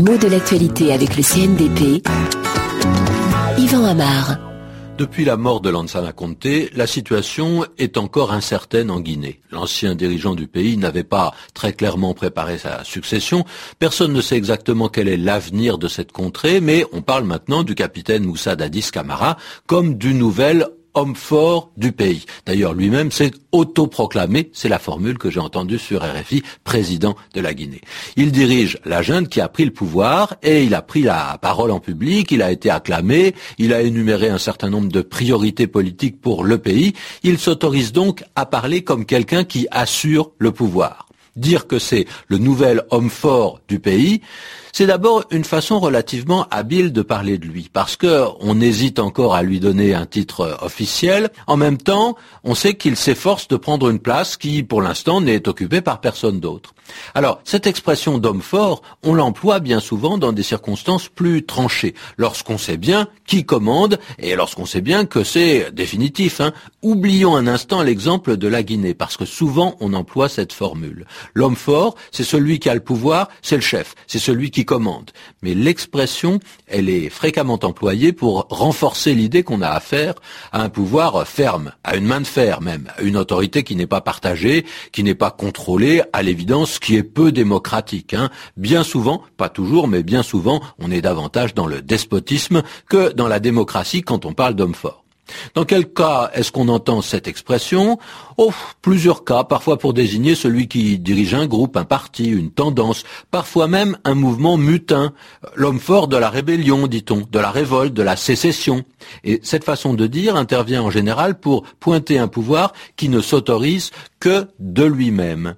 Mots de l'actualité avec le CNDP. Yvan Amar. Depuis la mort de Lansana Conté, la situation est encore incertaine en Guinée. L'ancien dirigeant du pays n'avait pas très clairement préparé sa succession. Personne ne sait exactement quel est l'avenir de cette contrée, mais on parle maintenant du capitaine Moussa Dadis Camara comme du nouvel homme fort du pays. D'ailleurs, lui-même s'est autoproclamé, c'est la formule que j'ai entendue sur RFI, président de la Guinée. Il dirige la junte qui a pris le pouvoir et il a pris la parole en public, il a été acclamé, il a énuméré un certain nombre de priorités politiques pour le pays. Il s'autorise donc à parler comme quelqu'un qui assure le pouvoir. Dire que c'est le nouvel homme fort du pays, c'est d'abord une façon relativement habile de parler de lui, parce que on hésite encore à lui donner un titre officiel. En même temps, on sait qu'il s'efforce de prendre une place qui, pour l'instant, n'est occupée par personne d'autre. Alors, cette expression d'homme fort, on l'emploie bien souvent dans des circonstances plus tranchées, lorsqu'on sait bien qui commande et lorsqu'on sait bien que c'est définitif. Hein. Oublions un instant l'exemple de la Guinée, parce que souvent on emploie cette formule. L'homme fort, c'est celui qui a le pouvoir, c'est le chef, c'est celui qui commande. Mais l'expression, elle est fréquemment employée pour renforcer l'idée qu'on a affaire à un pouvoir ferme, à une main de fer même, à une autorité qui n'est pas partagée, qui n'est pas contrôlée, à l'évidence qui est peu démocratique. Hein. Bien souvent, pas toujours, mais bien souvent, on est davantage dans le despotisme que dans la démocratie quand on parle d'hommes forts. Dans quel cas est-ce qu'on entend cette expression? Oh, plusieurs cas, parfois pour désigner celui qui dirige un groupe, un parti, une tendance, parfois même un mouvement mutin, l'homme fort de la rébellion, dit-on, de la révolte, de la sécession. Et cette façon de dire intervient en général pour pointer un pouvoir qui ne s'autorise que de lui-même.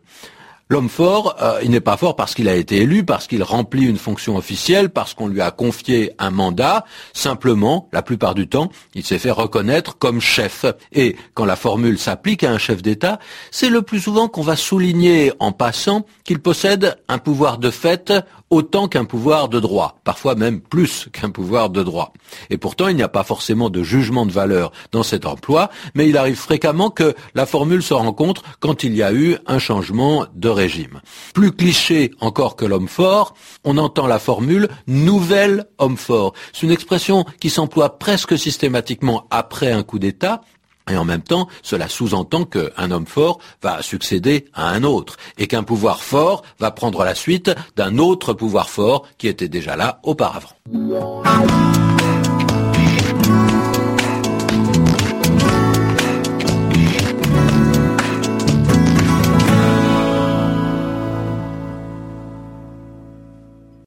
L'homme fort, euh, il n'est pas fort parce qu'il a été élu, parce qu'il remplit une fonction officielle, parce qu'on lui a confié un mandat. Simplement, la plupart du temps, il s'est fait reconnaître comme chef. Et quand la formule s'applique à un chef d'État, c'est le plus souvent qu'on va souligner en passant qu'il possède un pouvoir de fait autant qu'un pouvoir de droit, parfois même plus qu'un pouvoir de droit. Et pourtant, il n'y a pas forcément de jugement de valeur dans cet emploi, mais il arrive fréquemment que la formule se rencontre quand il y a eu un changement de régime. Plus cliché encore que l'homme fort, on entend la formule nouvel homme fort. C'est une expression qui s'emploie presque systématiquement après un coup d'État, et en même temps, cela sous-entend qu'un homme fort va succéder à un autre, et qu'un pouvoir fort va prendre la suite d'un autre pouvoir fort qui était déjà là auparavant.